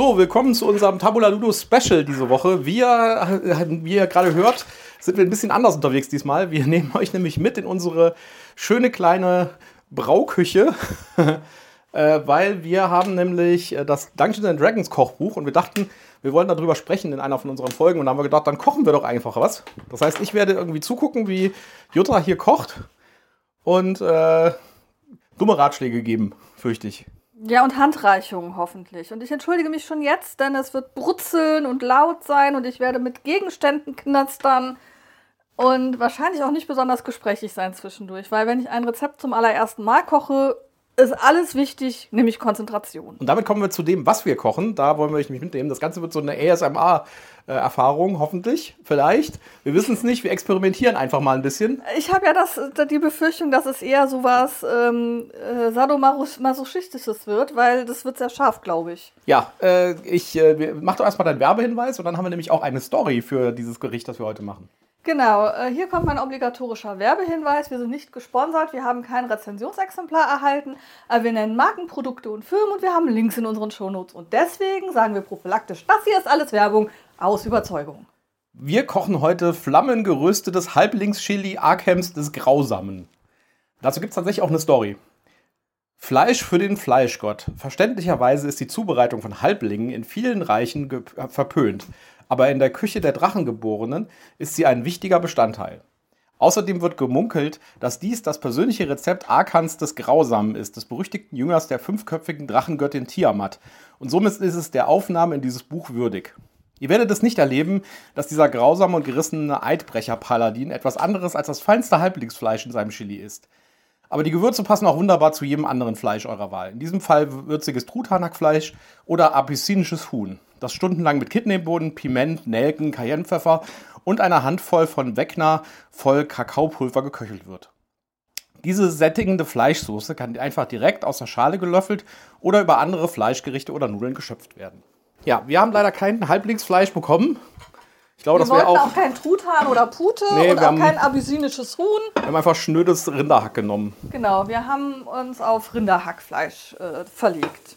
So, willkommen zu unserem Tabula Ludo Special diese Woche. Wie ihr, wie ihr gerade hört, sind wir ein bisschen anders unterwegs diesmal. Wir nehmen euch nämlich mit in unsere schöne kleine Brauküche, äh, weil wir haben nämlich äh, das Dungeons and Dragons Kochbuch und wir dachten, wir wollen darüber sprechen in einer von unseren Folgen und dann haben wir gedacht, dann kochen wir doch einfach was. Das heißt, ich werde irgendwie zugucken, wie Jutta hier kocht und äh, dumme Ratschläge geben, fürchte ich. Ja, und Handreichungen hoffentlich. Und ich entschuldige mich schon jetzt, denn es wird brutzeln und laut sein und ich werde mit Gegenständen knastern und wahrscheinlich auch nicht besonders gesprächig sein zwischendurch, weil wenn ich ein Rezept zum allerersten Mal koche, ist alles wichtig, nämlich Konzentration. Und damit kommen wir zu dem, was wir kochen. Da wollen wir euch nicht mitnehmen. Das Ganze wird so eine ASMR-Erfahrung, hoffentlich, vielleicht. Wir wissen es nicht, wir experimentieren einfach mal ein bisschen. Ich habe ja das, die Befürchtung, dass es eher sowas ähm, äh, Sadomasochistisches wird, weil das wird sehr scharf, glaube ich. Ja, äh, ich äh, mach doch erstmal deinen Werbehinweis und dann haben wir nämlich auch eine Story für dieses Gericht, das wir heute machen. Genau, äh, hier kommt mein obligatorischer Werbehinweis. Wir sind nicht gesponsert, wir haben kein Rezensionsexemplar erhalten, aber wir nennen Marken, Produkte und Firmen und wir haben Links in unseren Shownotes. Und deswegen sagen wir prophylaktisch, das hier ist alles Werbung aus Überzeugung. Wir kochen heute flammengeröstetes Halblingschili Arkhams des Grausamen. Dazu gibt es tatsächlich auch eine Story. Fleisch für den Fleischgott. Verständlicherweise ist die Zubereitung von Halblingen in vielen Reichen verpönt aber in der Küche der Drachengeborenen ist sie ein wichtiger Bestandteil. Außerdem wird gemunkelt, dass dies das persönliche Rezept Arkans des Grausamen ist, des berüchtigten Jüngers der fünfköpfigen Drachengöttin Tiamat. Und somit ist es der Aufnahme in dieses Buch würdig. Ihr werdet es nicht erleben, dass dieser grausame und gerissene Eidbrecher-Paladin etwas anderes als das feinste Halblingsfleisch in seinem Chili ist. Aber die Gewürze passen auch wunderbar zu jedem anderen Fleisch eurer Wahl. In diesem Fall würziges Truthahnhackfleisch oder abyssinisches Huhn das stundenlang mit Kidneybohnen, Piment, Nelken, Cayennepfeffer und einer Handvoll von Weckner voll Kakaopulver geköchelt wird. Diese sättigende Fleischsoße kann einfach direkt aus der Schale gelöffelt oder über andere Fleischgerichte oder Nudeln geschöpft werden. Ja, wir haben leider kein Halblingsfleisch bekommen. Ich glaube, wir das wäre auch, auch kein Truthahn oder Pute nee, und auch haben, kein abyssinisches Huhn. Wir haben einfach schnödes Rinderhack genommen. Genau, wir haben uns auf Rinderhackfleisch äh, verlegt.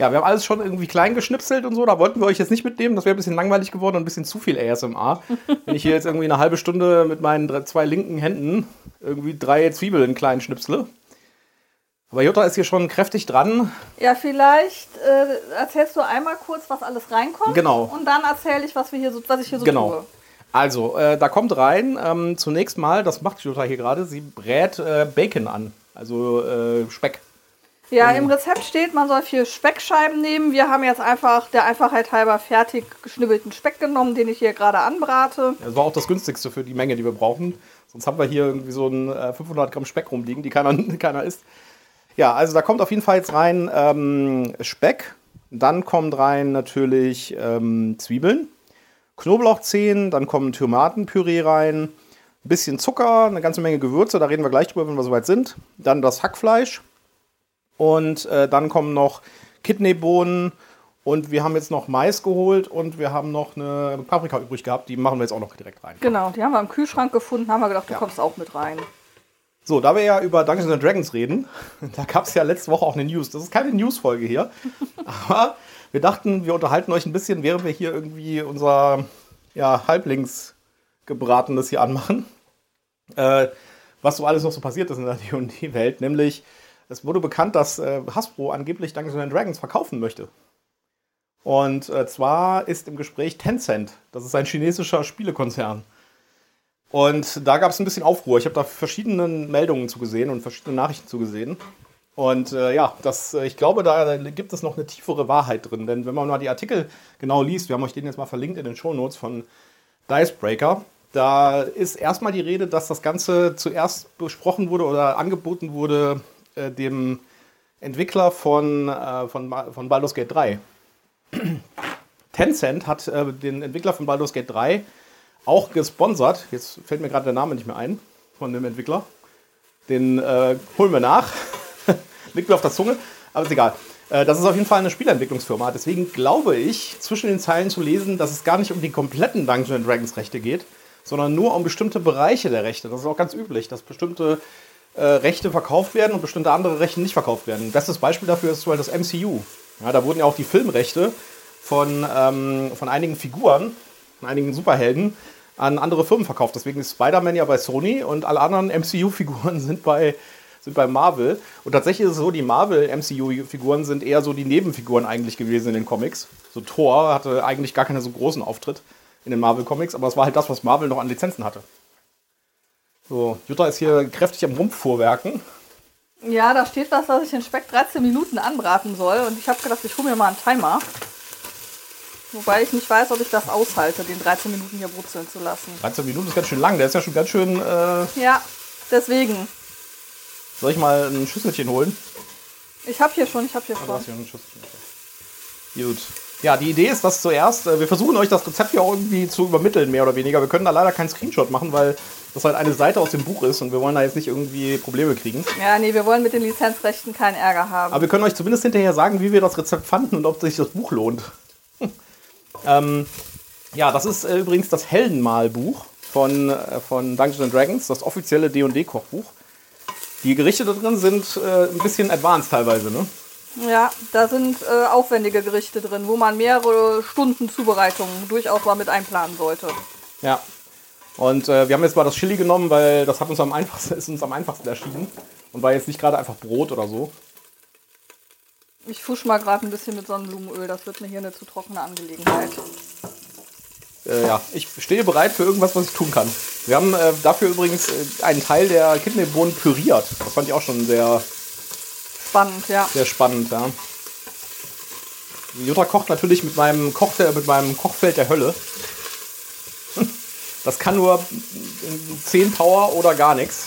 Ja, wir haben alles schon irgendwie klein geschnipselt und so. Da wollten wir euch jetzt nicht mitnehmen. Das wäre ein bisschen langweilig geworden und ein bisschen zu viel ASMR. Wenn ich hier jetzt irgendwie eine halbe Stunde mit meinen zwei linken Händen irgendwie drei Zwiebeln klein schnipsle. Aber Jutta ist hier schon kräftig dran. Ja, vielleicht äh, erzählst du einmal kurz, was alles reinkommt. Genau. Und dann erzähle ich, was, wir hier so, was ich hier so genau. tue. Also, äh, da kommt rein, ähm, zunächst mal, das macht Jutta hier gerade, sie brät äh, Bacon an. Also äh, Speck. Ja, im Rezept steht, man soll vier Speckscheiben nehmen. Wir haben jetzt einfach der Einfachheit halber fertig geschnibbelten Speck genommen, den ich hier gerade anbrate. Das war auch das günstigste für die Menge, die wir brauchen. Sonst haben wir hier irgendwie so ein 500 äh, Gramm Speck rumliegen, die keiner, keiner isst. Ja, also da kommt auf jeden Fall jetzt rein ähm, Speck. Dann kommt rein natürlich ähm, Zwiebeln, Knoblauchzehen, dann kommen Tomatenpüree rein, ein bisschen Zucker, eine ganze Menge Gewürze, da reden wir gleich drüber, wenn wir soweit sind. Dann das Hackfleisch und äh, dann kommen noch Kidneybohnen und wir haben jetzt noch Mais geholt und wir haben noch eine Paprika übrig gehabt. Die machen wir jetzt auch noch direkt rein. Genau, die haben wir im Kühlschrank gefunden, haben wir gedacht, du ja. kommst auch mit rein. So, da wir ja über Dungeons and Dragons reden, da gab es ja letzte Woche auch eine News. Das ist keine News-Folge hier, aber wir dachten, wir unterhalten euch ein bisschen, während wir hier irgendwie unser ja, Halblingsgebratenes hier anmachen. Äh, was so alles noch so passiert ist in der D&D-Welt, nämlich es wurde bekannt, dass äh, Hasbro angeblich Dungeons Dragons verkaufen möchte. Und äh, zwar ist im Gespräch Tencent. Das ist ein chinesischer Spielekonzern. Und da gab es ein bisschen Aufruhr. Ich habe da verschiedene Meldungen zugesehen und verschiedene Nachrichten zugesehen. Und äh, ja, das, äh, ich glaube, da gibt es noch eine tiefere Wahrheit drin. Denn wenn man mal die Artikel genau liest, wir haben euch den jetzt mal verlinkt in den Shownotes von Dicebreaker, da ist erstmal die Rede, dass das Ganze zuerst besprochen wurde oder angeboten wurde äh, dem Entwickler von, äh, von, von Baldur's Gate 3. Tencent hat äh, den Entwickler von Baldur's Gate 3 auch gesponsert. Jetzt fällt mir gerade der Name nicht mehr ein von dem Entwickler. Den äh, holen wir nach. Liegt mir auf der Zunge, aber ist egal. Äh, das ist auf jeden Fall eine Spielentwicklungsfirma. Deswegen glaube ich, zwischen den Zeilen zu lesen, dass es gar nicht um die kompletten Dungeons Dragons Rechte geht, sondern nur um bestimmte Bereiche der Rechte. Das ist auch ganz üblich, dass bestimmte äh, Rechte verkauft werden und bestimmte andere Rechte nicht verkauft werden. Bestes Beispiel dafür ist zum Beispiel das MCU. Ja, da wurden ja auch die Filmrechte von, ähm, von einigen Figuren, von einigen Superhelden, an andere Firmen verkauft. Deswegen ist Spider-Man ja bei Sony und alle anderen MCU-Figuren sind bei, sind bei Marvel. Und tatsächlich ist es so, die Marvel-MCU-Figuren sind eher so die Nebenfiguren eigentlich gewesen in den Comics. So Thor hatte eigentlich gar keinen so großen Auftritt in den Marvel-Comics, aber es war halt das, was Marvel noch an Lizenzen hatte. So, Jutta ist hier kräftig am Rumpffuhrwerken. Ja, da steht was, dass ich den Speck 13 Minuten anbraten soll. Und ich habe gedacht, ich hole mir mal einen Timer. Wobei ich nicht weiß, ob ich das aushalte, den 13 Minuten hier brutzeln zu lassen. 13 Minuten ist ganz schön lang, der ist ja schon ganz schön. Äh, Ja, deswegen. soll ich mal ein Schüsselchen holen? Ich habe hier schon, ich habe hier Ah, schon. hast hier ein Schüsselchen. Gut. Ja, die Idee ist, dass zuerst, äh, wir versuchen euch das Rezept hier auch irgendwie zu übermitteln, mehr oder weniger. Wir können da leider keinen Screenshot machen, weil das halt eine Seite aus dem Buch ist und wir wollen da jetzt nicht irgendwie Probleme kriegen. Ja, nee, wir wollen mit den Lizenzrechten keinen Ärger haben. Aber wir können euch zumindest hinterher sagen, wie wir das Rezept fanden und ob sich das Buch lohnt. Ähm, ja, das ist äh, übrigens das Heldenmalbuch von, äh, von Dungeons Dragons, das offizielle D&D-Kochbuch. Die Gerichte da drin sind äh, ein bisschen advanced teilweise, ne? Ja, da sind äh, aufwendige Gerichte drin, wo man mehrere Stunden Zubereitung durchaus mal mit einplanen sollte. Ja. Und äh, wir haben jetzt mal das Chili genommen, weil das hat uns am einfachsten, ist uns am einfachsten erschienen. Und war jetzt nicht gerade einfach Brot oder so. Ich fusch mal gerade ein bisschen mit Sonnenblumenöl, das wird mir hier eine zu trockene Angelegenheit. Äh, ja, ich stehe bereit für irgendwas, was ich tun kann. Wir haben äh, dafür übrigens äh, einen Teil der Kidneybohnen püriert. Das fand ich auch schon sehr, Spannend, ja. sehr spannend, ja. Jutta kocht natürlich mit meinem, Kochfeld, mit meinem Kochfeld der Hölle. Das kann nur 10 Power oder gar nichts.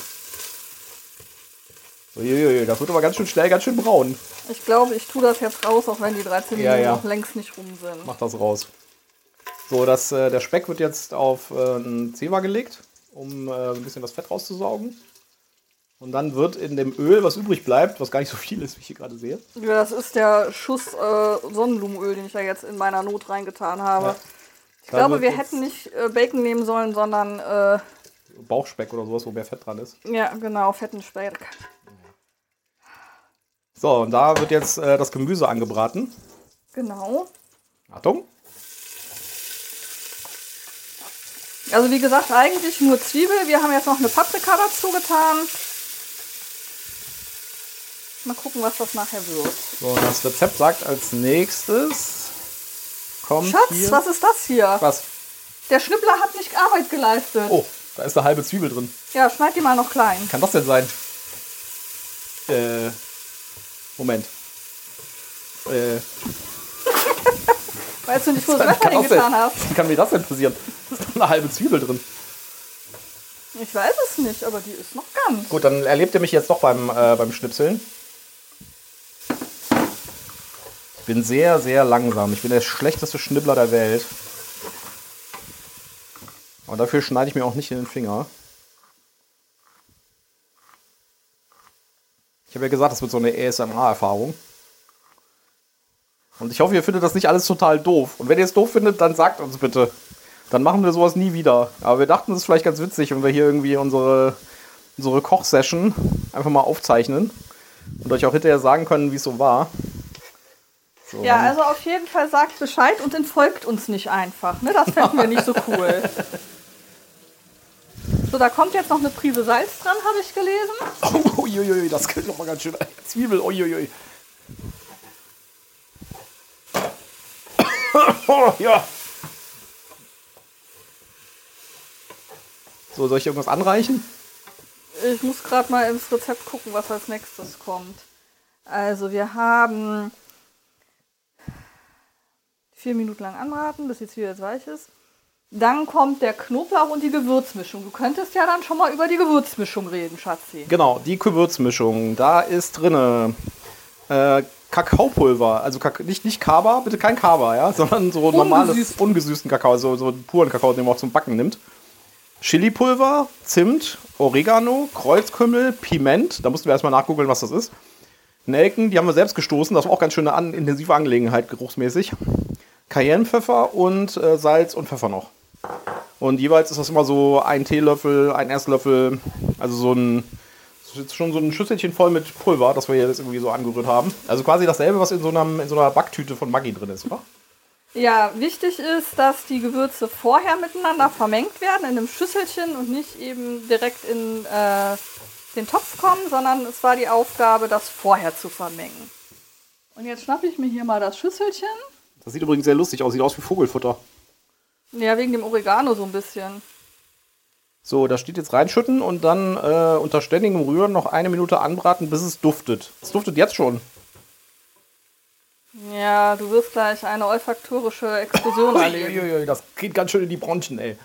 Das wird aber ganz schön schnell, ganz schön braun. Ich glaube, ich tue das jetzt raus, auch wenn die 13 Ja, Minuten ja. noch längst nicht rum sind. Mach das raus. So, das, äh, der Speck wird jetzt auf äh, einen Zewa gelegt, um äh, ein bisschen das Fett rauszusaugen. Und dann wird in dem Öl, was übrig bleibt, was gar nicht so viel ist, wie ich hier gerade sehe, Ja, das ist der Schuss äh, Sonnenblumenöl, den ich ja jetzt in meiner Not reingetan habe. Ja. Ich Da glaube, wir hätten nicht äh, Bacon nehmen sollen, sondern, äh, Bauchspeck oder sowas, wo mehr Fett dran ist. ja, genau, fetten Speck. So, und da wird jetzt äh, das Gemüse angebraten. Genau. Achtung. Also wie gesagt, eigentlich nur Zwiebel. Wir haben jetzt noch eine Paprika dazu getan. Mal gucken, was das nachher wird. So, und das Rezept sagt als nächstes kommt Schatz, hier... was ist das hier? Was? Der Schnippler hat nicht Arbeit geleistet. Oh, da ist eine halbe Zwiebel drin. Ja, schneid die mal noch klein. Kann das denn sein? Äh, Moment. Äh, Weißt du nicht, wo du das Messer hingetan hast? wie kann mir das denn passieren? Da ist doch eine halbe Zwiebel drin. Ich weiß es nicht, aber die ist noch ganz. Gut, dann erlebt ihr mich jetzt doch beim, äh, beim Schnipseln. Ich bin sehr, sehr langsam. Ich bin der schlechteste Schnibbler der Welt. Aber dafür schneide ich mir auch nicht in den Finger. Ich habe ja gesagt, das wird so eine ASMR-Erfahrung. Und ich hoffe, ihr findet das nicht alles total doof. Und wenn ihr es doof findet, dann sagt uns bitte. Dann machen wir sowas nie wieder. Aber wir dachten, es ist vielleicht ganz witzig, wenn wir hier irgendwie unsere, unsere Kochsession einfach mal aufzeichnen und euch auch hinterher sagen können, wie es so war. So, Ja, also auf jeden Fall sagt Bescheid und entfolgt uns nicht einfach. Ne? Das fänden wir nicht so cool. So, da kommt jetzt noch eine Prise Salz dran, habe ich gelesen. Oh, uiuiui, das klingt noch mal ganz schön. Zwiebel, uiuiui. Oh, ja. So, soll ich irgendwas anreichen? Ich muss gerade mal ins Rezept gucken, was als nächstes kommt. Also wir haben vier Minuten lang anbraten, bis die Zwiebel jetzt weich ist. Dann kommt der Knoblauch und die Gewürzmischung. Du könntest ja dann schon mal über die Gewürzmischung reden, Schatzi. Genau, die Gewürzmischung. Da ist drinne äh, Kakaopulver. Also Kak nicht, nicht Kaba, bitte kein Kaba, ja, sondern so normales, Ungesüßt. ungesüßten Kakao, so, so puren Kakao, den man auch zum Backen nimmt. Chilipulver, Zimt, Oregano, Kreuzkümmel, Piment. Da mussten wir erstmal nachgoogeln, was das ist. Nelken, die haben wir selbst gestoßen. Das war auch ganz schön eine an, intensive Angelegenheit, geruchsmäßig. Cayennepfeffer und äh, Salz und Pfeffer noch. Und jeweils ist das immer so ein Teelöffel, ein Esslöffel, also so ein, schon so ein Schüsselchen voll mit Pulver, das wir jetzt irgendwie so angerührt haben. Also quasi dasselbe, was in so, einem, in so einer Backtüte von Maggi drin ist, oder? Ja, wichtig ist, dass die Gewürze vorher miteinander vermengt werden in einem Schüsselchen und nicht eben direkt in äh, den Topf kommen, sondern es war die Aufgabe, das vorher zu vermengen. Und jetzt schnappe ich mir hier mal das Schüsselchen. Das sieht übrigens sehr lustig aus, sieht aus wie Vogelfutter. Ja, wegen dem Oregano so ein bisschen. So, da steht jetzt reinschütten und dann äh, unter ständigem Rühren noch eine Minute anbraten, bis es duftet. Es duftet jetzt schon. Ja, du wirst gleich eine olfaktorische Explosion erleben. Uiuiui, das geht ganz schön in die Bronchen, ey.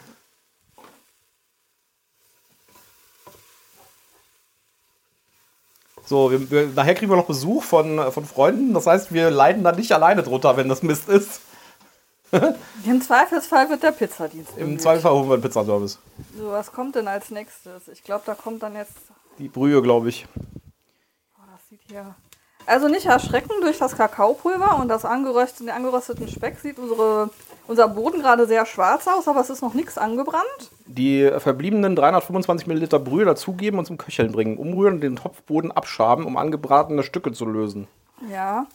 So, wir, wir, nachher kriegen wir noch Besuch von, von Freunden. Das heißt, wir leiden dann nicht alleine drunter, wenn das Mist ist. Im Zweifelsfall wird der Pizzadienst. Im. Zweifelsfall holen wir einen Pizzaservice. So, was kommt denn als nächstes? Ich glaube, da kommt dann jetzt. Die Brühe, glaube ich. Oh, das sieht hier. Also nicht erschrecken durch das Kakaopulver und das angerösteten, den angerösteten Speck sieht unsere, unser Boden gerade sehr schwarz aus, aber es ist noch nichts angebrannt. Die verbliebenen 325 Milliliter Brühe dazugeben und zum Köcheln bringen. Umrühren und den Topfboden abschaben, um angebratene Stücke zu lösen. Ja.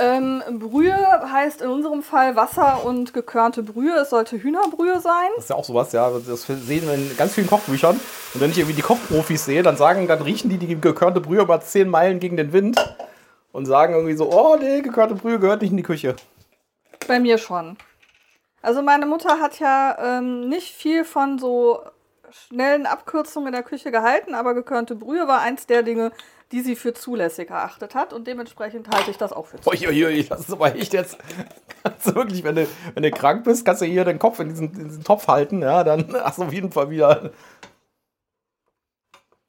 Ähm, Brühe heißt in unserem Fall Wasser und gekörnte Brühe. Es sollte Hühnerbrühe sein. Das ist ja auch sowas, ja. Das sehen wir in ganz vielen Kochbüchern. Und wenn ich irgendwie die Kochprofis sehe, dann sagen, dann riechen die die gekörnte Brühe über 10 Meilen gegen den Wind und sagen irgendwie so, oh nee, gekörnte Brühe gehört nicht in die Küche. Bei mir schon. Also meine Mutter hat ja ähm, nicht viel von so schnellen Abkürzungen in der Küche gehalten, aber gekörnte Brühe war eins der Dinge, die sie für zulässig erachtet hat und dementsprechend halte ich das auch für zulässig. Uiuiui, das ist aber echt jetzt. Kannst du wirklich, wenn du, wenn du krank bist, kannst du hier den Kopf in diesen, in diesen Topf halten, ja, dann hast du auf jeden Fall wieder.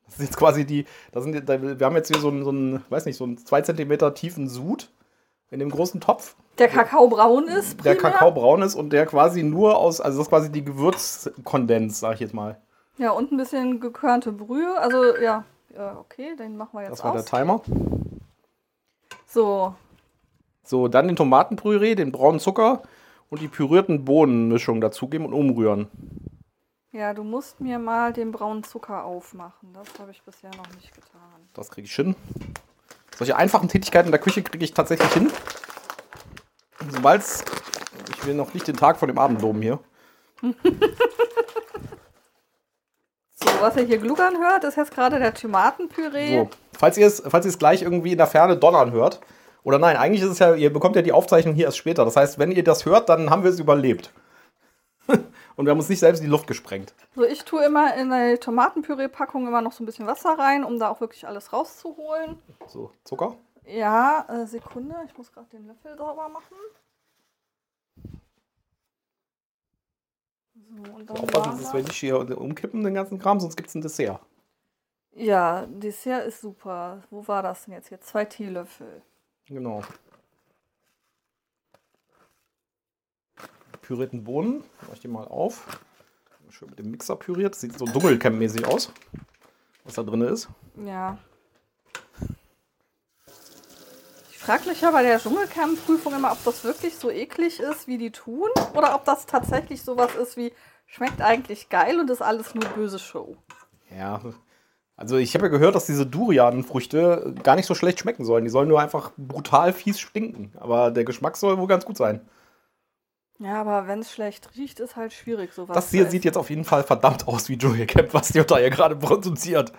Das ist jetzt quasi die. Das sind, wir haben jetzt hier so einen, so einen, weiß nicht, so einen 2 cm tiefen Sud in dem großen Topf. Der Kakao braun ist. Der primär. Kakao braun ist und der quasi nur aus, also das ist quasi die Gewürzkondens, sag ich jetzt mal. Ja, und ein bisschen gekörnte Brühe. Also ja, ja okay, den machen wir jetzt Das war der aus. Timer. So, So, dann den Tomatenpüree, den braunen Zucker und die pürierten Bohnenmischung dazugeben und umrühren. ja, du musst mir mal den braunen Zucker aufmachen. Das habe ich bisher noch nicht getan. Das kriege ich hin. Solche einfachen Tätigkeiten in der Küche kriege ich tatsächlich hin. Sobald Ich will noch nicht den Tag vor dem Abend loben hier. Was ihr hier gluckern hört, ist jetzt gerade der Tomatenpüree. So, falls ihr es, falls ihr es gleich irgendwie in der Ferne donnern hört, oder nein, eigentlich ist es ja, ihr bekommt ja die Aufzeichnung hier erst später. Das heißt, wenn ihr das hört, dann haben wir es überlebt. Und wir haben uns nicht selbst in die Luft gesprengt. So, ich tue immer in die Tomatenpüree-Packung immer noch so ein bisschen Wasser rein, um da auch wirklich alles rauszuholen. So, Zucker. Ja, äh, Sekunde, ich muss gerade den Löffel sauber machen. So, und dann Aufpassen, dass wir nicht hier umkippen, den ganzen Kram, sonst gibt es ein Dessert. Ja, Dessert ist super. Wo war das denn jetzt hier? Zwei Teelöffel. Genau. Pürierten Bohnen. Mach ich die mal auf. Schön mit dem Mixer püriert. Sieht so Dschungelcamp-mäßig aus, was da drin ist. Ja. Ich frage mich ja bei der Dschungelcamp-Prüfung immer, ob das wirklich so eklig ist, wie die tun, oder ob das tatsächlich sowas ist wie, schmeckt eigentlich geil und ist alles nur böse Show. Ja. Also ich habe ja gehört, dass diese Durianfrüchte gar nicht so schlecht schmecken sollen. Die sollen nur einfach brutal fies stinken. Aber der Geschmack soll wohl ganz gut sein. Ja, aber wenn es schlecht riecht, ist halt schwierig, sowas Das hier sieht jetzt auf jeden Fall verdammt aus wie Dschungelcamp, was die da hier gerade produziert.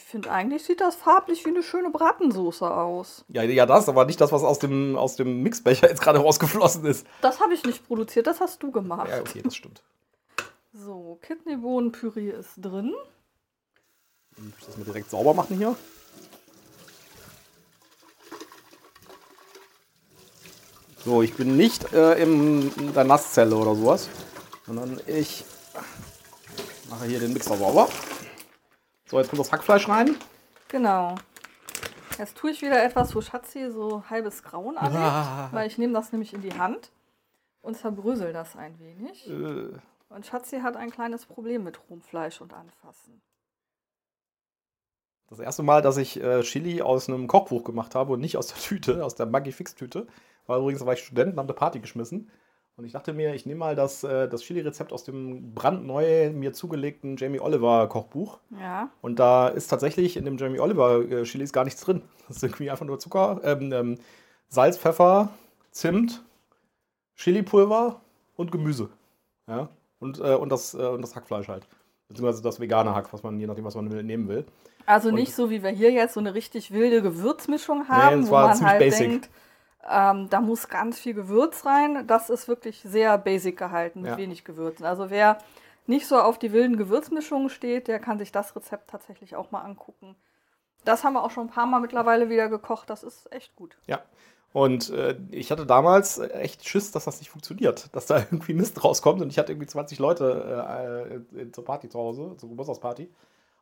Ich finde, eigentlich sieht das farblich wie eine schöne Bratensoße aus. Ja, ja, das, aber nicht das, was aus dem, aus dem Mixbecher jetzt gerade rausgeflossen ist. Das habe ich nicht produziert, das hast du gemacht. Ja, okay, das stimmt. So, Kidneybohnenpüree ist drin. Muss ich das mal direkt sauber machen hier. So, ich bin nicht äh, im, in der Nasszelle oder sowas, sondern ich mache hier den Mixer sauber. So, jetzt kommt das Hackfleisch rein. Genau. Jetzt tue ich wieder etwas, wo Schatzi so halbes Grauen anlegt, Ah. weil ich nehme das nämlich in die Hand und zerbrösel das ein wenig. Äh, Und Schatzi hat ein kleines Problem mit rohem Fleisch und Anfassen. Das erste Mal, dass ich äh, Chili aus einem Kochbuch gemacht habe und nicht aus der Tüte, aus der Maggi Fix Tüte. War übrigens, da war ich Student und habe eine Party geschmissen. Und ich dachte mir, ich nehme mal das, äh, das Chili-Rezept aus dem brandneu mir zugelegten Jamie Oliver Kochbuch. Ja. Und da ist tatsächlich in dem Jamie Oliver äh, Chilis gar nichts drin. Das ist irgendwie einfach nur Zucker, ähm, ähm, Salz, Pfeffer, Zimt, Chilipulver und Gemüse. Ja? Und, äh, und, das, äh, und das Hackfleisch halt. Beziehungsweise das vegane Hack, was man, je nachdem, was man nehmen will. Also nicht so, wie wir hier jetzt so eine richtig wilde Gewürzmischung haben, das wo war man ziemlich halt basic. denkt, ähm, da muss ganz viel Gewürz rein. Das ist wirklich sehr basic gehalten, mit Ja. wenig Gewürzen. Also wer nicht so auf die wilden Gewürzmischungen steht, der kann sich das Rezept tatsächlich auch mal angucken. Das haben wir auch schon ein paar Mal mittlerweile wieder gekocht. Das ist echt gut. Ja. Und äh, ich hatte damals echt Schiss, dass das nicht funktioniert, dass da irgendwie Mist rauskommt. Und ich hatte irgendwie 20 Leute äh, äh, zur Party zu Hause, zur Geburtstagsparty.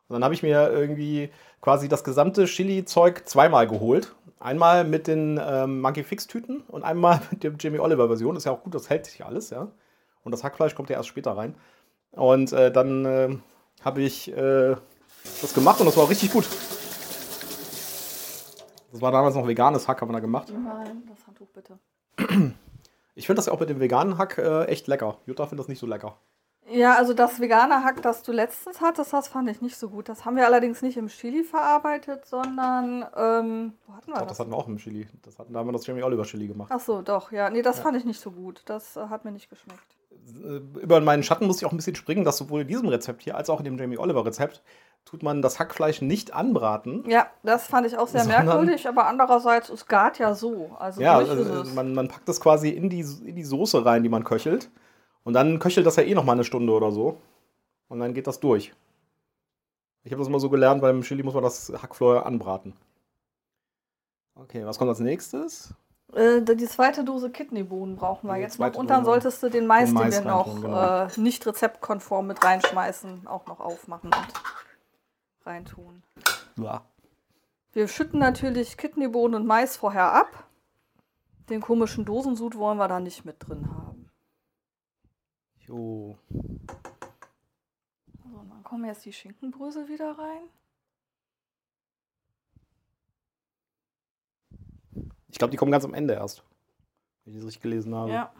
Und dann habe ich mir irgendwie quasi das gesamte Chili-Zeug zweimal geholt. Einmal mit den ähm, Monkey Fix-Tüten und einmal mit der Jamie Oliver-Version. Ist ja auch gut, das hält sich alles, ja. Und das Hackfleisch kommt ja erst später rein. Und äh, dann äh, habe ich äh, das gemacht und das war richtig gut. Das war damals noch veganes Hack, haben wir da gemacht. Nein, das Handtuch bitte. Ich finde das ja auch mit dem veganen Hack äh, echt lecker. Jutta findet das nicht so lecker. Ja, also das vegane Hack, das du letztens hattest, das fand ich nicht so gut. Das haben wir allerdings nicht im Chili verarbeitet, sondern ähm, wo hatten wir Doch, das? das hatten wir auch im Chili. Das hatten, da haben wir das Jamie Oliver Chili gemacht. Ach so, doch, ja. Nee, das fand ich nicht so gut. Das äh, hat mir nicht geschmeckt. Äh, Über meinen Schatten musste ich auch ein bisschen springen, dass sowohl in diesem Rezept hier als auch in dem Jamie Oliver Rezept tut man das Hackfleisch nicht anbraten. Ja, das fand ich auch sehr merkwürdig, aber andererseits, es gart ja so. Also Ja, also, es. man, man packt das quasi in die, in die Soße rein, die man köchelt. Und dann köchelt das ja eh noch mal eine Stunde oder so. Und dann geht das durch. Ich habe das immer so gelernt, beim Chili muss man das Hack vorher anbraten. Okay, was kommt als nächstes? Äh, die zweite Dose Kidneybohnen brauchen wir Die jetzt noch. Und dann Dose. solltest du den Mais, Den den, Mais wir noch genau. äh, nicht rezeptkonform mit reinschmeißen, auch noch aufmachen und reintun. Ja. Wir schütten natürlich Kidneybohnen und Mais vorher ab. Den komischen Dosensud wollen wir da nicht mit drin haben. Jo. So, und dann kommen jetzt die Schinkenbrösel wieder rein. Ich glaube, die kommen ganz am Ende erst. Wenn ich das richtig gelesen habe. Ja.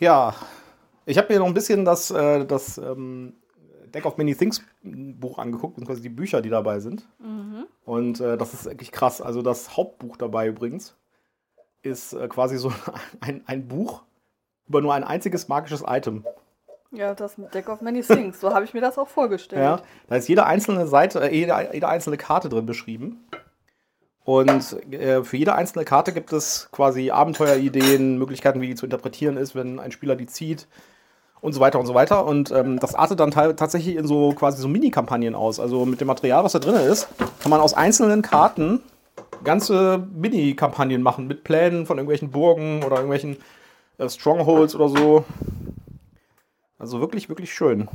Ja, ich habe mir noch ein bisschen das, äh, das ähm, Deck of Many Things Buch angeguckt, beziehungsweise die Bücher, die dabei sind. Mhm. Und äh, das ist wirklich krass. Also das Hauptbuch dabei übrigens ist äh, quasi so ein, ein Buch über nur ein einziges magisches Item. Ja, das mit Deck of Many Things. So habe ich mir das auch vorgestellt. Ja, da ist jede einzelne Seite, äh, jede, jede einzelne Karte drin beschrieben. Und äh, für jede einzelne Karte gibt es quasi Abenteuerideen, Möglichkeiten, wie die zu interpretieren ist, wenn ein Spieler die zieht und so weiter und so weiter. Und ähm, das artet dann tatsächlich in so quasi so Mini-Kampagnen aus. Also mit dem Material, was da drin ist, kann man aus einzelnen Karten ganze Mini-Kampagnen machen mit Plänen von irgendwelchen Burgen oder irgendwelchen äh, Strongholds oder so. Also wirklich, wirklich schön.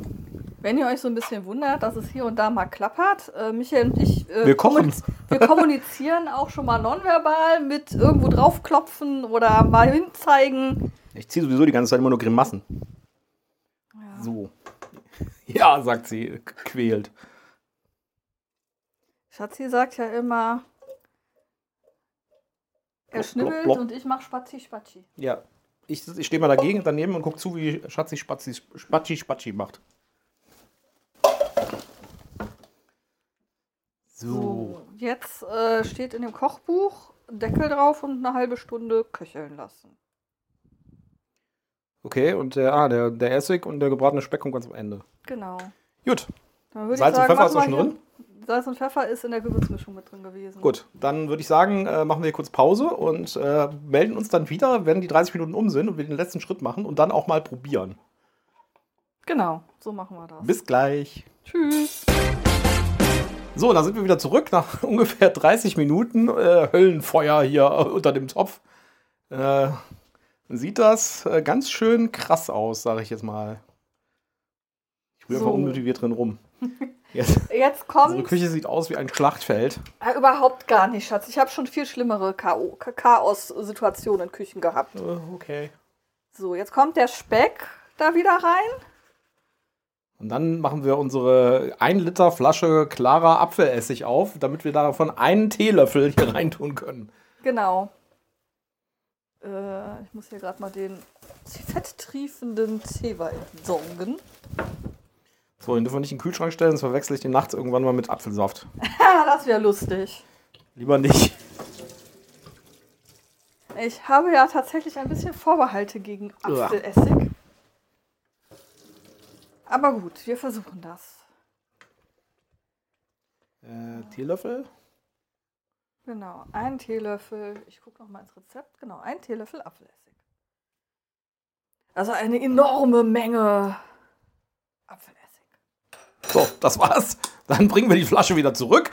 Wenn ihr euch so ein bisschen wundert, dass es hier und da mal klappert, äh, Michael und ich, äh, Wir kommuniz- wir kommunizieren auch schon mal nonverbal mit irgendwo draufklopfen oder mal hinzeigen. Ich ziehe sowieso die ganze Zeit immer nur Grimassen. Ja. So. Ja, sagt sie, quält. Schatzi sagt ja immer, er schnibbelt blop, blop. und ich mach Spazi Spazi. Ja. Ich, ich stehe mal dagegen daneben und gucke zu, wie Schatzi Spatzi Spatschi Spatschi macht. So. So, jetzt äh, steht in dem Kochbuch Deckel drauf und eine halbe Stunde köcheln lassen. Okay, und der, ah, der, der Essig und der gebratene Speck kommt ganz am Ende. Genau. Gut, Salz ich und sagen, Pfeffer ist auch schon hier- Salz und Pfeffer ist in der Gewürzmischung mit drin gewesen. gut. Dann würde ich sagen, äh, machen wir kurz Pause und äh, melden uns dann wieder, wenn die 30 Minuten um sind und wir den letzten Schritt machen und dann auch mal probieren. Genau, so machen wir das. Bis gleich. Tschüss. So, da sind wir wieder zurück nach ungefähr 30 Minuten äh, Höllenfeuer hier unter dem Topf. Äh, sieht das äh, ganz schön krass aus, sage ich jetzt mal. Ich rühre So. einfach unmotiviert drin rum. Jetzt, Jetzt unsere kommt Küche sieht aus wie ein Schlachtfeld. äh, überhaupt gar nicht, Schatz. Ich habe schon viel schlimmere Chaos-Situationen in Küchen gehabt. Äh, okay. So, jetzt kommt der Speck da wieder rein. Und dann machen wir unsere 1 Liter Flasche klarer Apfelessig auf, damit wir davon einen Teelöffel hier reintun können. Genau. Äh, ich muss hier gerade mal den fetttriefenden Zewa entsorgen. So, den dürfen wir nicht in den Kühlschrank stellen, sonst verwechsel ich den nachts irgendwann mal mit Apfelsaft. Das wäre lustig. Lieber nicht. Ich habe ja tatsächlich ein bisschen Vorbehalte gegen Apfelessig. Aber gut, wir versuchen das. Äh, Teelöffel? Genau, ein Teelöffel. Ich gucke noch mal ins Rezept. Genau, ein Teelöffel Apfelessig. Also eine enorme Menge Apfelessig. So, das war's. Dann bringen wir die Flasche wieder zurück.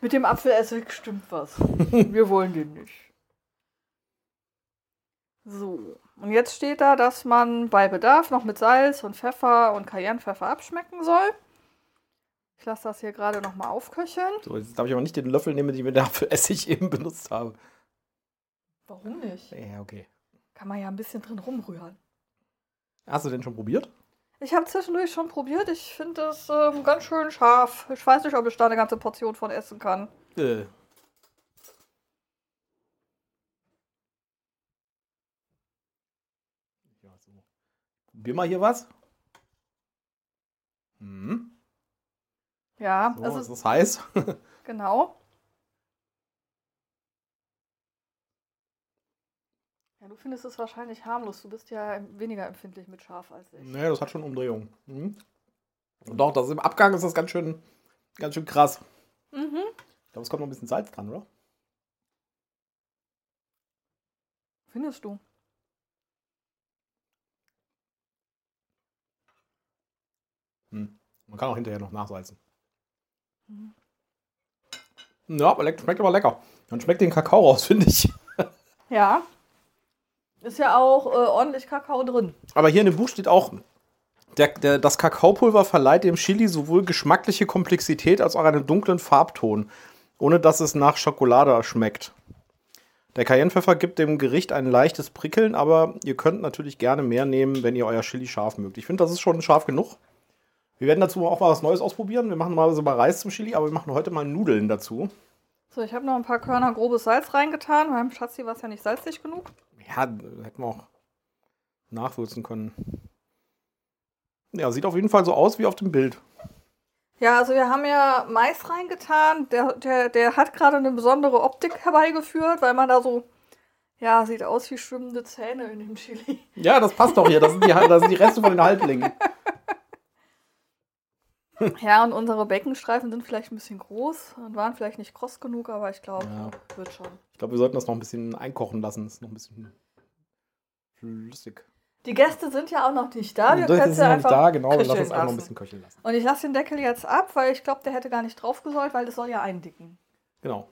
Mit dem Apfelessig stimmt was. Wir wollen den nicht. So, und jetzt steht da, dass man bei Bedarf noch mit Salz und Pfeffer und Cayennepfeffer abschmecken soll. Ich lasse das hier gerade noch mal aufköcheln. So, jetzt darf ich aber nicht den Löffel nehmen, den ich mit der Apfelessig eben benutzt habe. Warum nicht? Ja, okay. Kann man ja ein bisschen drin rumrühren. Hast du den schon probiert? Ich habe zwischendurch schon probiert. Ich finde es ähm, ganz schön scharf. Ich weiß nicht, ob ich da eine ganze Portion von essen kann. Äh. Ja, so. Probier mal hier was. Hm. Ja, So, also ist das heiß? genau. Ja, du findest es wahrscheinlich harmlos. Du bist ja weniger empfindlich mit scharf als ich. nee, das hat schon Umdrehungen. Mhm. Und doch, das im Abgang ist das ganz schön, ganz schön krass. Mhm. Ich glaube, es kommt noch ein bisschen Salz dran, oder? Findest du? Hm. Man kann auch hinterher noch nachsalzen. Mhm. Ja, aber schmeckt aber lecker. Man schmeckt den Kakao raus, finde ich. Ja. Ist ja auch äh, ordentlich Kakao drin. Aber hier in dem Buch steht auch, der, der, das Kakaopulver verleiht dem Chili sowohl geschmackliche Komplexität als auch einen dunklen Farbton, ohne dass es nach Schokolade schmeckt. Der Cayennepfeffer gibt dem Gericht ein leichtes Prickeln, aber ihr könnt natürlich gerne mehr nehmen, wenn ihr euer Chili scharf mögt. Ich finde, das ist schon scharf genug. Wir werden dazu auch mal was Neues ausprobieren. Wir machen mal so mal Reis zum Chili, aber wir machen heute mal Nudeln dazu. So, ich habe noch ein paar Körner grobes Salz reingetan. Beim Schatzi war es ja nicht salzig genug. Ja, hätten wir auch nachwürzen können. Ja, sieht auf jeden Fall so aus wie auf dem Bild. Ja, also wir haben ja Mais reingetan. Der, der, der hat gerade eine besondere Optik herbeigeführt, weil man da so, ja, sieht aus wie schwimmende Zähne in dem Chili. Ja, das passt doch hier. Das sind die, das sind die Reste von den Halblingen. Ja, und unsere Beckenstreifen sind vielleicht ein bisschen groß und waren vielleicht nicht kross genug, aber ich glaube, Ja. wird schon. Ich glaube, wir sollten das noch ein bisschen einkochen lassen. Das ist noch ein bisschen flüssig. Die Gäste sind ja auch noch nicht da. Wir können ist sie noch nicht da, genau. Wir lassen es einfach noch ein bisschen köcheln lassen. Und ich lasse den Deckel jetzt ab, weil ich glaube, der hätte gar nicht drauf gesollt, weil das soll ja eindicken. Genau.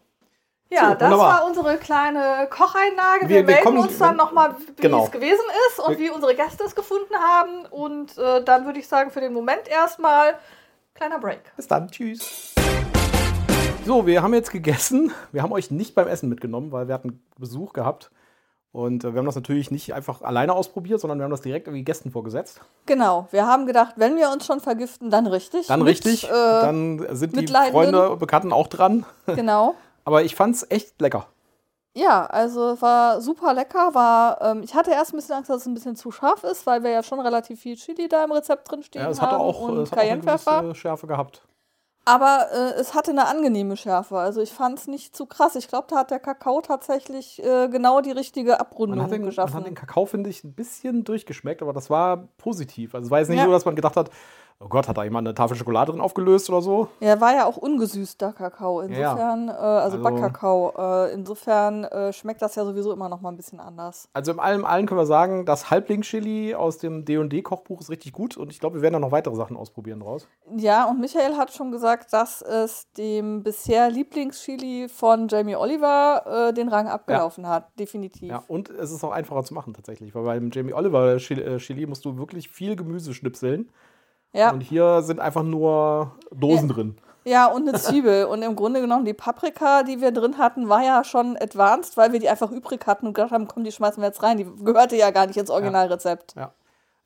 Ja, So, das wunderbar. war unsere kleine Kocheinlage. Wir, Wir- wir melden kommen- uns dann nochmal, wie Genau. es gewesen ist und wie unsere Gäste es gefunden haben. Und äh, dann würde ich sagen, für den Moment erstmal kleiner Break. Bis dann. Tschüss. So, wir haben jetzt gegessen. Wir haben euch nicht beim Essen mitgenommen, weil wir hatten Besuch gehabt. Und äh, wir haben das natürlich nicht einfach alleine ausprobiert, sondern wir haben das direkt irgendwie Gästen vorgesetzt. Genau, wir haben gedacht, wenn wir uns schon vergiften, dann richtig. Dann Mit, richtig. Äh, dann sind die. Freunde und Bekannten auch dran. genau. Aber ich fand's echt lecker. Ja, also war super lecker. War, ähm, ich hatte erst ein bisschen Angst, dass es ein bisschen zu scharf ist, weil wir ja schon relativ viel Chili da im Rezept drin stehen Ja, es haben hatte auch, und es hat auch eine Cayennepfeffer. Schärfe gehabt. Aber äh, es hatte eine angenehme Schärfe. Also ich fand es nicht zu krass. Ich glaube, da hat der Kakao tatsächlich äh, genau die richtige Abrundung Man hat, den, man geschaffen. hat den Kakao, finde ich, ein bisschen durchgeschmeckt, aber das war positiv. Also es war jetzt nicht Ja. so, dass man gedacht hat, oh Gott, hat da jemand eine Tafel Schokolade drin aufgelöst oder so. Ja, war ja auch ungesüßter Kakao. Ja. Insofern, äh, also, Also- Backkakao. Äh, insofern äh, schmeckt das ja sowieso immer noch mal ein bisschen anders. Also im allem allen können wir sagen, das Halbling-Chili aus dem D&D-Kochbuch ist richtig gut und ich glaube, wir werden da noch weitere Sachen ausprobieren draus. Ja, und Michael hat schon gesagt, dass es dem bisher Lieblingschili von Jamie Oliver äh, den Rang abgelaufen hat. Definitiv. Ja, und es ist auch einfacher zu machen tatsächlich, weil beim Jamie Oliver äh, Chili musst du wirklich viel Gemüse schnipseln Ja. und hier sind einfach nur Dosen Ja. drin. Ja, und eine Zwiebel. und im Grunde genommen, die Paprika, die wir drin hatten, war ja schon advanced, weil wir die einfach übrig hatten und gedacht haben, komm, die schmeißen wir jetzt rein. Die gehörte ja gar nicht ins Originalrezept. Ja.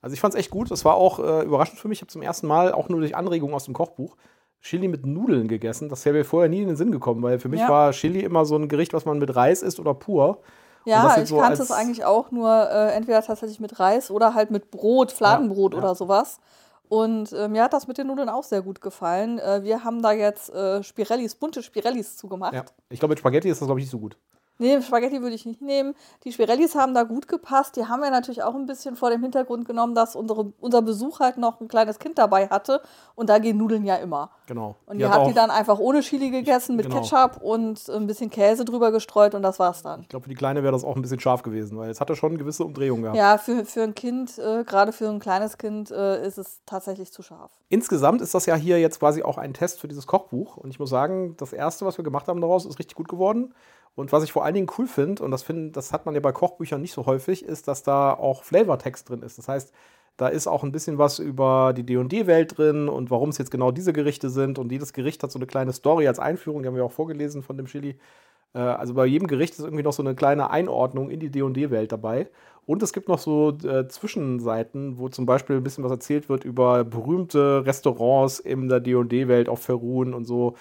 Also ich fand es echt gut. Das war auch äh, überraschend für mich. Ich habe zum ersten Mal auch nur durch Anregungen aus dem Kochbuch Chili mit Nudeln gegessen. Das wäre mir vorher nie in den Sinn gekommen, weil für mich Ja. war Chili immer so ein Gericht, was man mit Reis isst oder pur. Ja, ich so kannte es eigentlich auch nur äh, entweder tatsächlich mit Reis oder halt mit Brot, Fladenbrot Ja, ja. oder sowas. Und äh, mir hat das mit den Nudeln auch sehr gut gefallen. Äh, wir haben da jetzt äh, Spirellis, bunte Spirellis zugemacht. Ja. Ich glaube, mit Spaghetti ist das, glaube ich, nicht so gut. Nee, Spaghetti würde ich nicht nehmen. Die Spirellis haben da gut gepasst. Die haben wir natürlich auch ein bisschen vor dem Hintergrund genommen, dass unsere, unser Besuch halt noch ein kleines Kind dabei hatte. Und da gehen Nudeln ja immer. Genau. Und die, hat die dann einfach ohne Chili gegessen mit Genau. Ketchup und ein bisschen Käse drüber gestreut und das war's dann. Ich glaube, für die Kleine wäre das auch ein bisschen scharf gewesen, weil es hatte schon gewisse Umdrehungen gehabt. Ja, für, für ein Kind, äh, gerade für ein kleines Kind, äh, ist es tatsächlich zu scharf. Insgesamt ist das ja hier jetzt quasi auch ein Test für dieses Kochbuch. Und ich muss sagen, das erste, was wir gemacht haben daraus, ist richtig gut geworden. Und was ich vor allen Dingen cool finde, und das, find, das hat man ja bei Kochbüchern nicht so häufig, ist, dass da auch Flavortext drin ist. Das heißt, da ist auch ein bisschen was über die D&D-Welt drin und warum es jetzt genau diese Gerichte sind. Und jedes Gericht hat so eine kleine Story als Einführung, die haben wir auch vorgelesen von dem Chili. Äh, Also bei jedem Gericht ist irgendwie noch so eine kleine Einordnung in die D&D-Welt dabei. Und es gibt noch so äh, Zwischenseiten, wo zum Beispiel ein bisschen was erzählt wird über berühmte Restaurants in der D&D-Welt auf Ferun und so.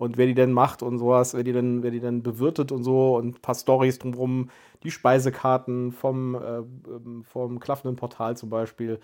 Und wer die denn macht und sowas, wer die denn, wer die denn bewirtet und so und ein paar Stories drumherum, die Speisekarten vom, äh, ähm, vom klaffenden Portal zum Beispiel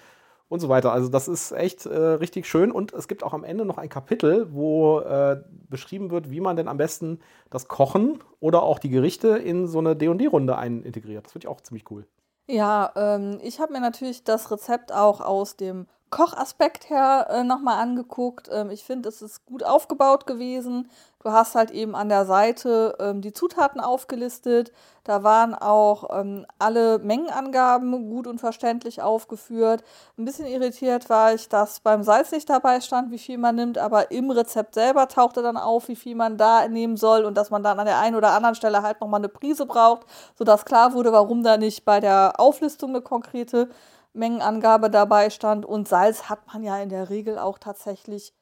und so weiter. Also das ist echt äh, richtig schön. Und es gibt auch am Ende noch ein Kapitel, wo äh, beschrieben wird, wie man denn am besten das Kochen oder auch die Gerichte in so eine D&D-Runde einintegriert. Das finde ich auch ziemlich cool. Ja, ähm, ich habe mir natürlich das Rezept auch aus dem Kochaspekt her äh, nochmal angeguckt. Ähm, ich finde, es ist gut aufgebaut gewesen. Du hast halt eben an der Seite ähm, die Zutaten aufgelistet. Da waren auch ähm, alle Mengenangaben gut und verständlich aufgeführt. Ein bisschen irritiert war ich, dass beim Salz nicht dabei stand, wie viel man nimmt, aber im Rezept selber tauchte dann auf, wie viel man da nehmen soll und dass man dann an der einen oder anderen Stelle halt nochmal eine Prise braucht, sodass klar wurde, warum da nicht bei der Auflistung eine konkrete Mengenangabe dabei stand. Und Salz hat man ja in der Regel auch tatsächlich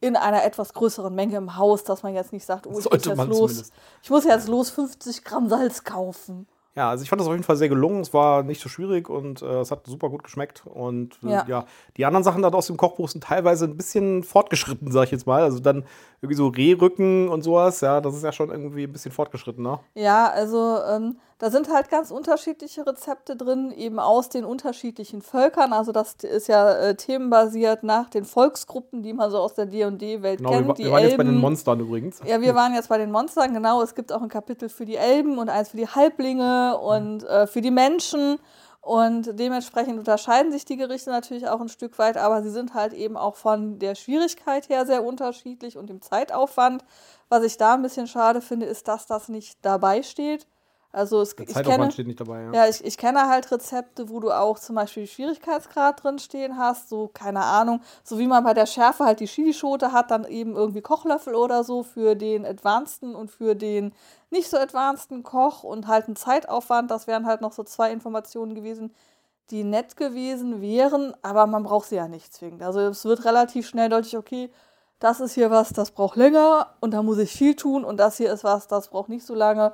in einer etwas größeren Menge im Haus, dass man jetzt nicht sagt, oh, ich muss jetzt los, zumindest. ich muss jetzt los 50 Gramm Salz kaufen. Ja, also ich fand das auf jeden Fall sehr gelungen. Es war nicht so schwierig und äh, es hat super gut geschmeckt. Und äh, ja. Ja. die anderen Sachen da aus dem Kochbuch sind teilweise ein bisschen fortgeschritten, sag ich jetzt mal. Also dann irgendwie so Rehrücken und sowas. Ja, das ist ja schon irgendwie ein bisschen fortgeschritten, ne? Ja, also ähm, da sind halt ganz unterschiedliche Rezepte drin, eben aus den unterschiedlichen Völkern. Also das ist ja äh, themenbasiert nach den Volksgruppen, die man so aus der D&D-Welt Genau, wir, kennt. die wir waren jetzt bei den Elben. Monstern übrigens. Ja, wir waren jetzt bei den Monstern, genau. Es gibt auch ein Kapitel für die Elben und eins für die Halblinge und äh, für die Menschen. Und dementsprechend unterscheiden sich die Gerichte natürlich auch ein Stück weit, aber sie sind halt eben auch von der Schwierigkeit her sehr unterschiedlich und dem Zeitaufwand. Was ich da ein bisschen schade finde, ist, dass das nicht dabei steht. Also es, Der ich Zeitaufwand kenne, steht nicht dabei, ja. ja, ich, ich kenne halt Rezepte, wo du auch zum Beispiel Schwierigkeitsgrad drin stehen hast, so, keine Ahnung, so wie man bei der Schärfe halt die Chilischote hat, dann eben irgendwie Kochlöffel oder so für den advanceden und für den nicht so advanceden Koch und halt ein Zeitaufwand, das wären halt noch so zwei Informationen gewesen, die nett gewesen wären, aber man braucht sie ja nicht zwingend. Also es wird relativ schnell deutlich, okay, das ist hier was, das braucht länger und da muss ich viel tun und das hier ist was, das braucht nicht so lange.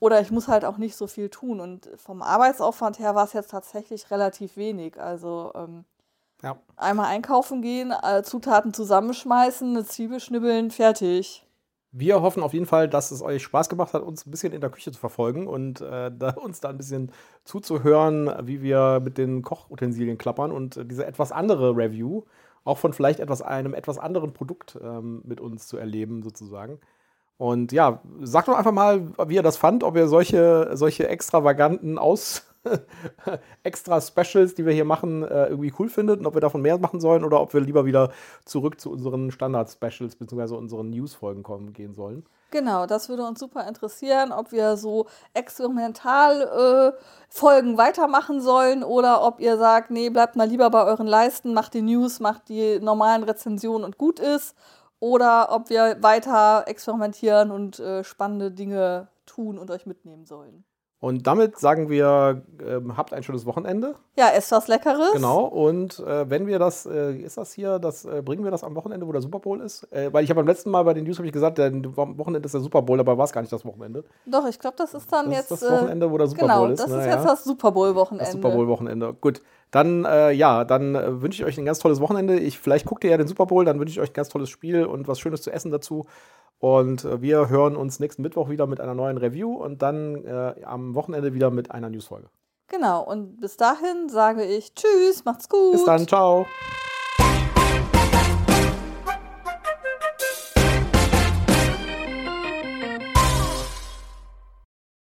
Oder ich muss halt auch nicht so viel tun. Und vom Arbeitsaufwand her war es jetzt tatsächlich relativ wenig. Also ähm, ja. einmal einkaufen gehen, äh, Zutaten zusammenschmeißen, eine Zwiebel schnibbeln, fertig. Wir hoffen auf jeden Fall, dass es euch Spaß gemacht hat, uns ein bisschen in der Küche zu verfolgen und äh, da, uns da ein bisschen zuzuhören, wie wir mit den Kochutensilien klappern und äh, diese etwas andere Review auch von vielleicht etwas einem etwas anderen Produkt ähm, mit uns zu erleben, sozusagen. Und ja, sagt doch einfach mal, wie ihr das fand, ob ihr solche, solche extravaganten Aus extra Specials, die wir hier machen, äh, irgendwie cool findet und ob wir davon mehr machen sollen oder ob wir lieber wieder zurück zu unseren Standard-Specials bzw. unseren News-Folgen kommen gehen sollen. Genau, das würde uns super interessieren, ob wir so experimental äh, Folgen weitermachen sollen oder ob ihr sagt, nee, bleibt mal lieber bei euren Leisten, macht die News, macht die normalen Rezensionen und gut ist. Oder ob wir weiter experimentieren und äh, spannende Dinge tun und euch mitnehmen sollen. Und damit sagen wir, ähm, habt ein schönes Wochenende. Ja, esst was Leckeres. Genau. Und äh, wenn wir das, äh, ist das hier, das äh, bringen wir das am Wochenende, wo der Super Bowl ist? Äh, weil ich habe beim letzten Mal bei den News ich gesagt, der Wochenende ist der Super Bowl, dabei war es gar nicht das Wochenende. Doch, ich glaube, das ist dann Das jetzt. ist das Wochenende, wo der Super genau, Bowl ist. das ne? ist Ja. jetzt das Super Bowl-Wochenende. Das Super Bowl-Wochenende. Gut. Dann, äh, ja, dann äh, wünsche ich euch ein ganz tolles Wochenende. Ich, vielleicht guckt ihr ja den Super Bowl, dann wünsche ich euch ein ganz tolles Spiel und was Schönes zu essen dazu. Und äh, wir hören uns nächsten Mittwoch wieder mit einer neuen Review und dann äh, am Wochenende wieder mit einer Newsfolge. Genau, und bis dahin sage ich Tschüss, macht's gut. Bis dann, ciao.